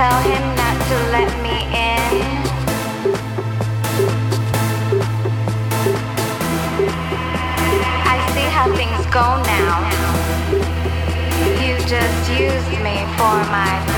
tell him not to let me in. I see how things go now. You just used me for my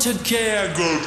To care good.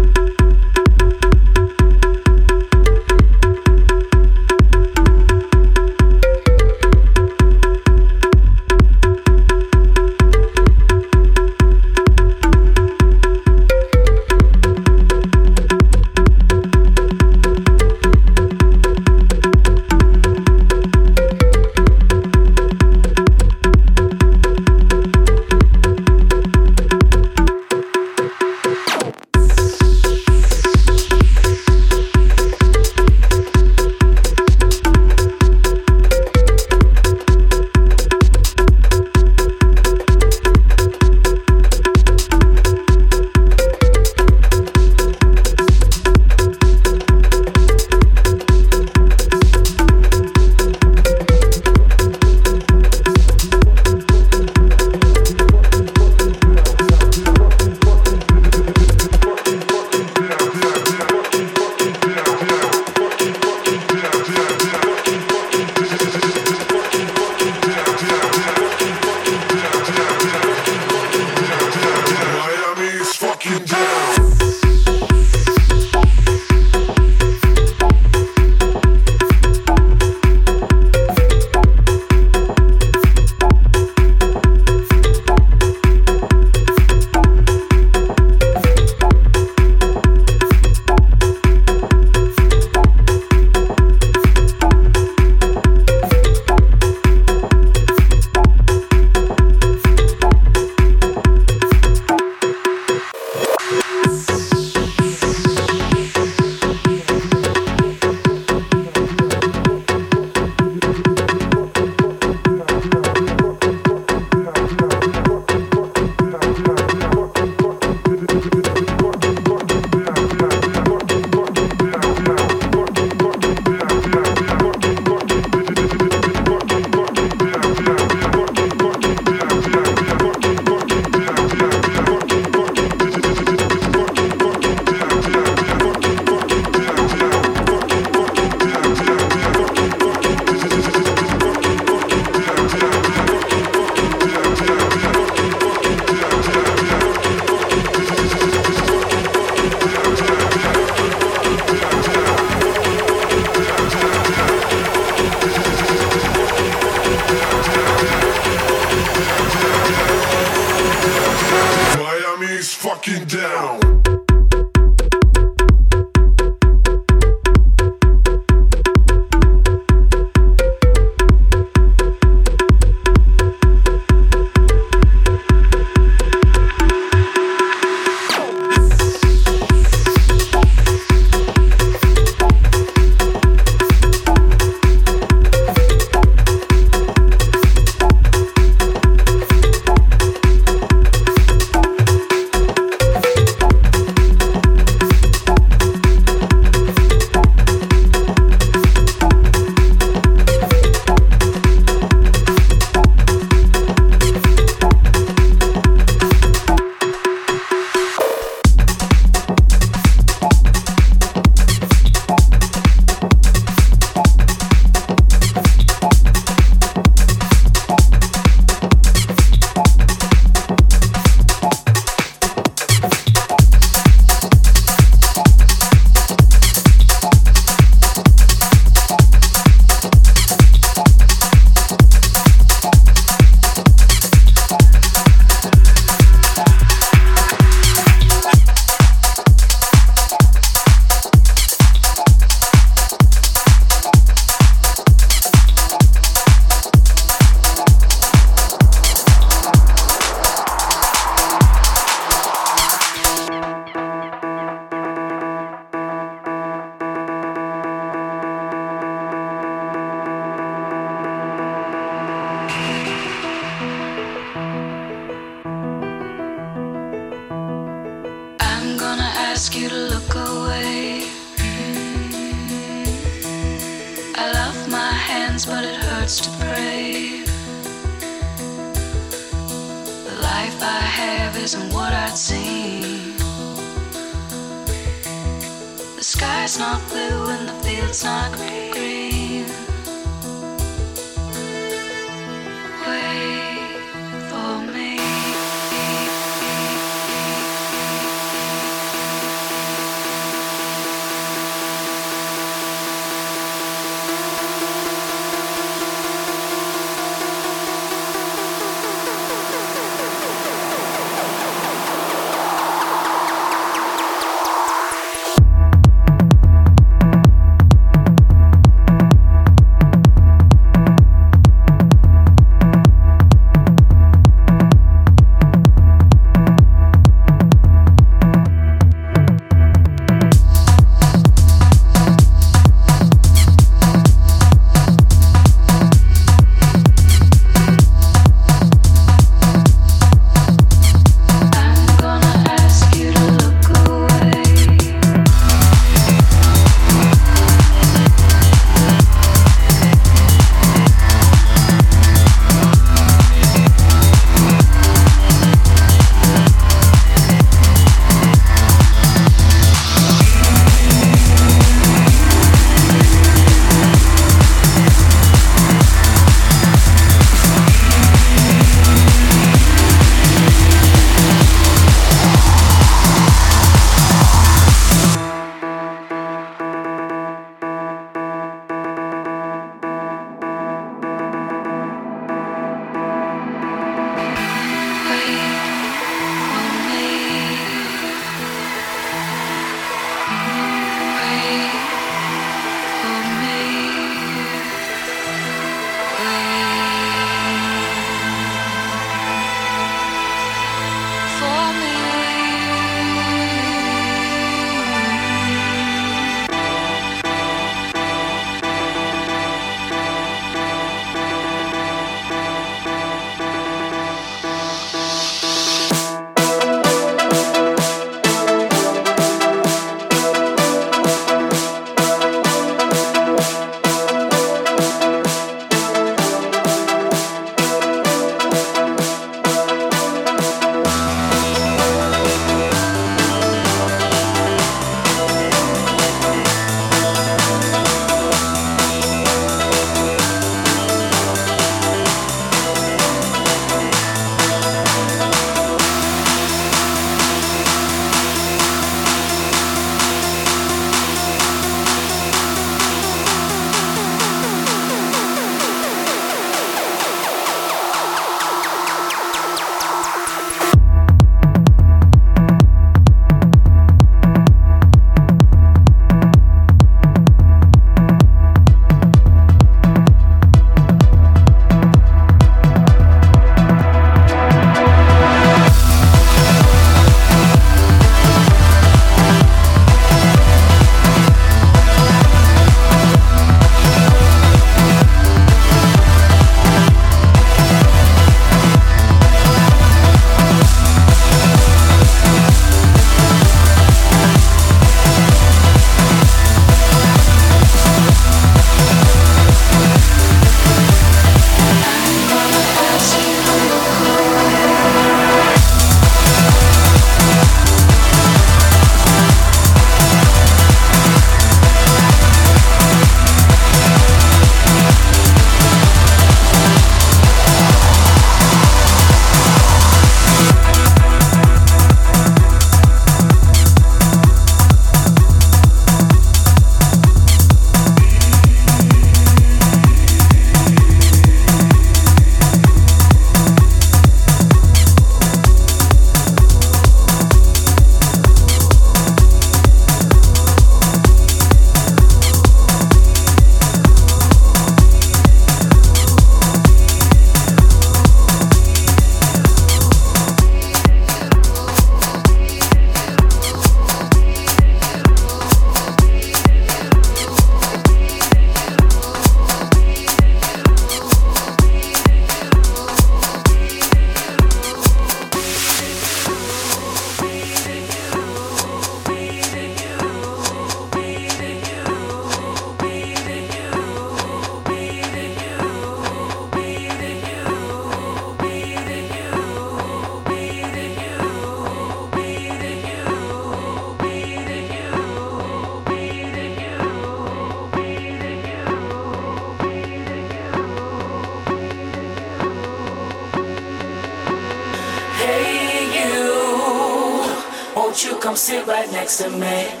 Next to me?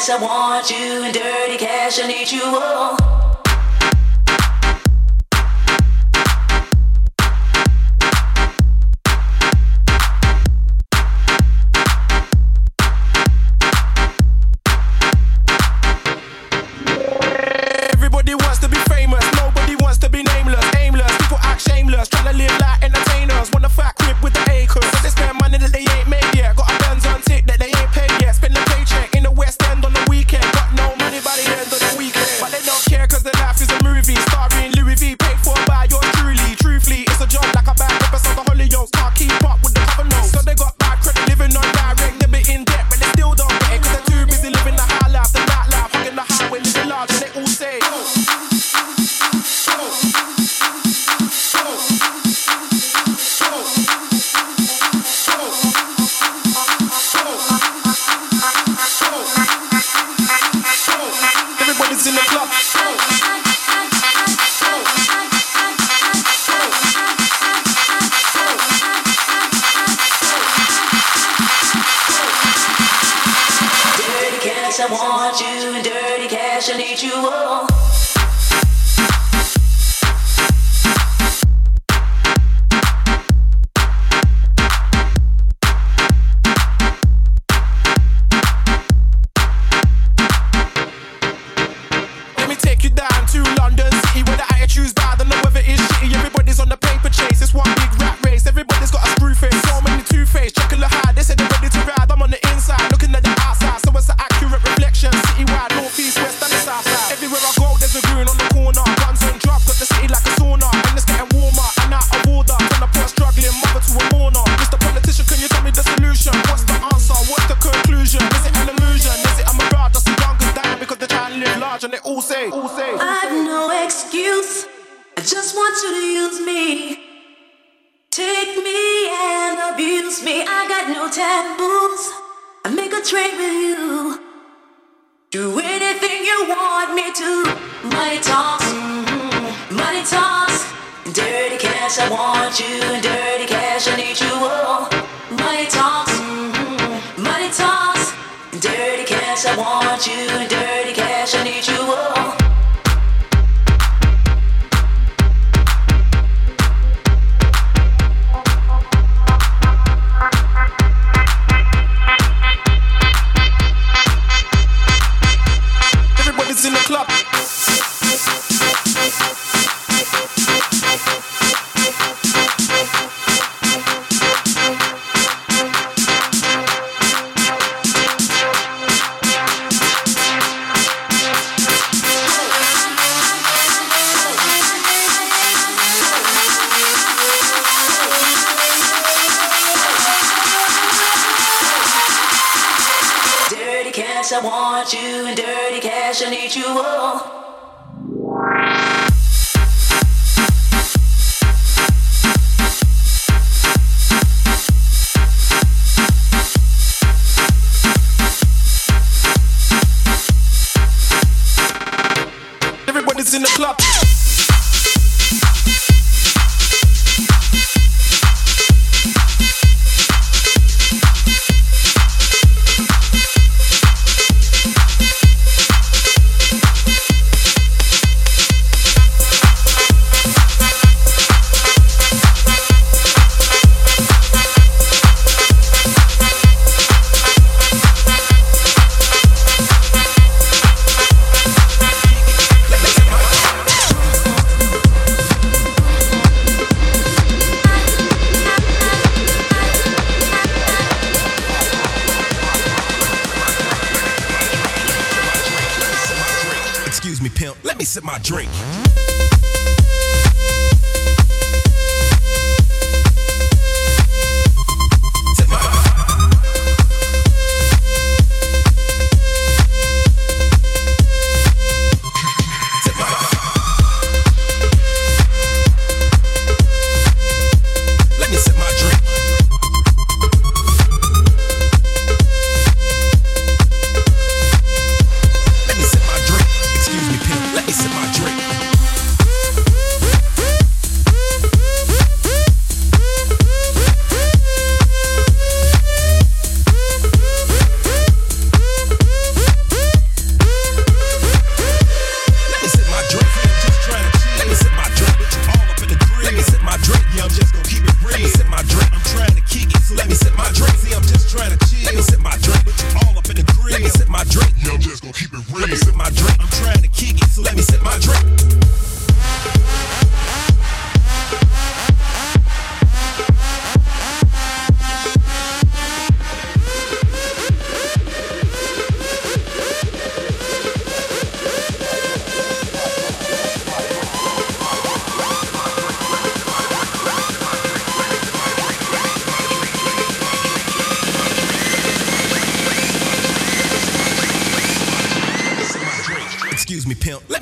sex, I want you, and dirty cash, I need you all. I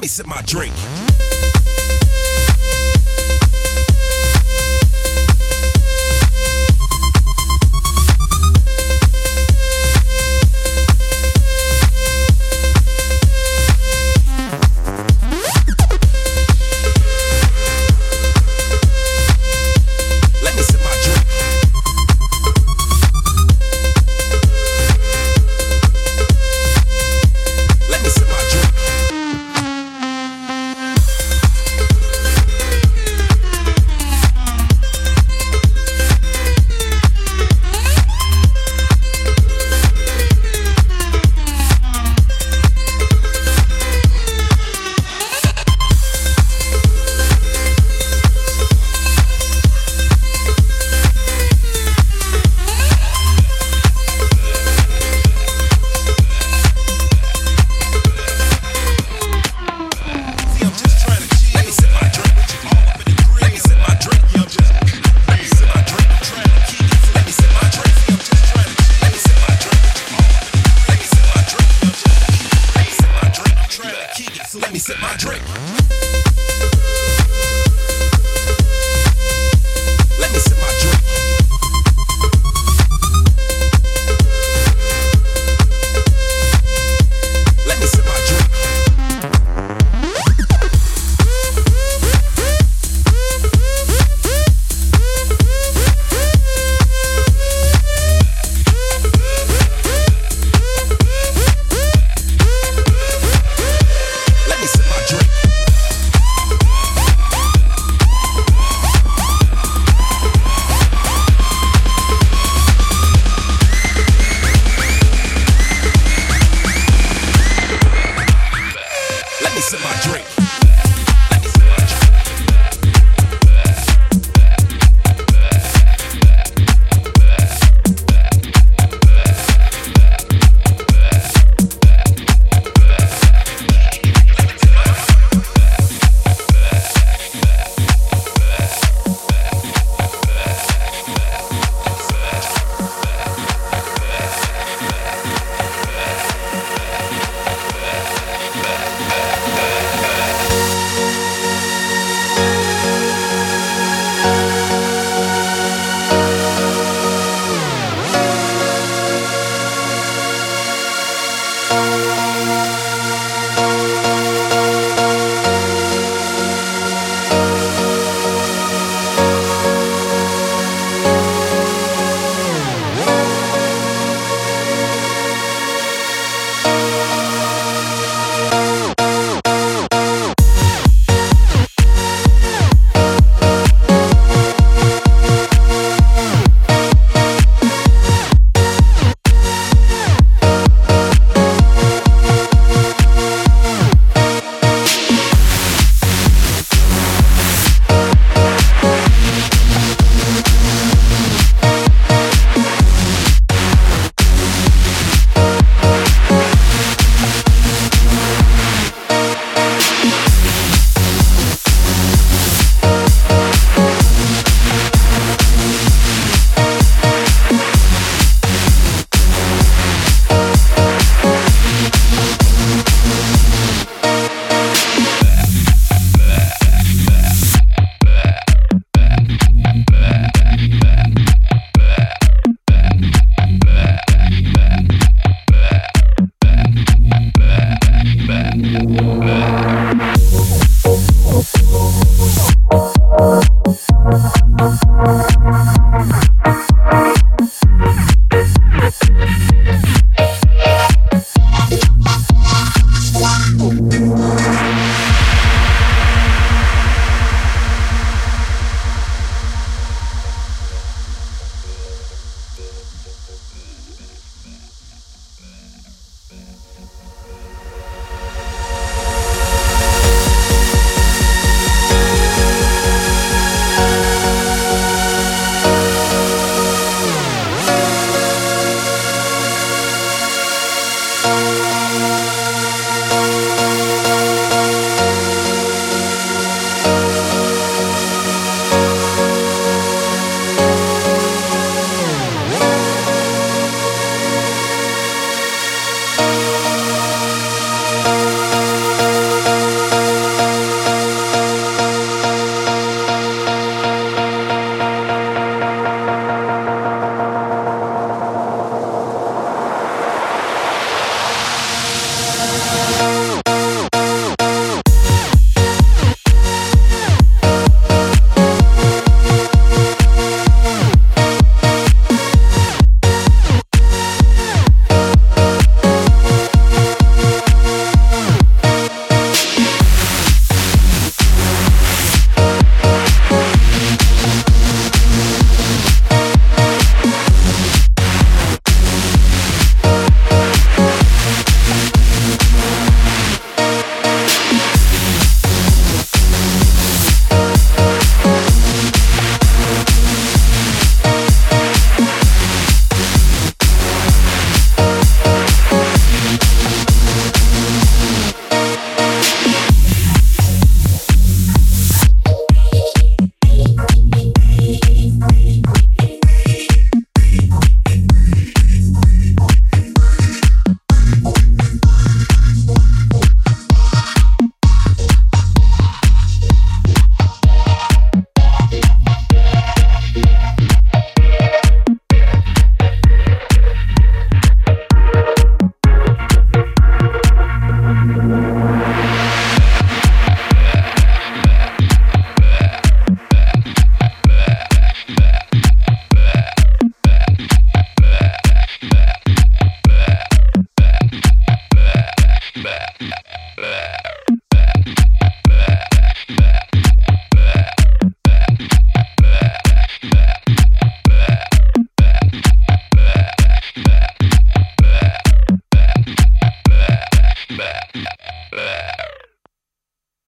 ice in my drink.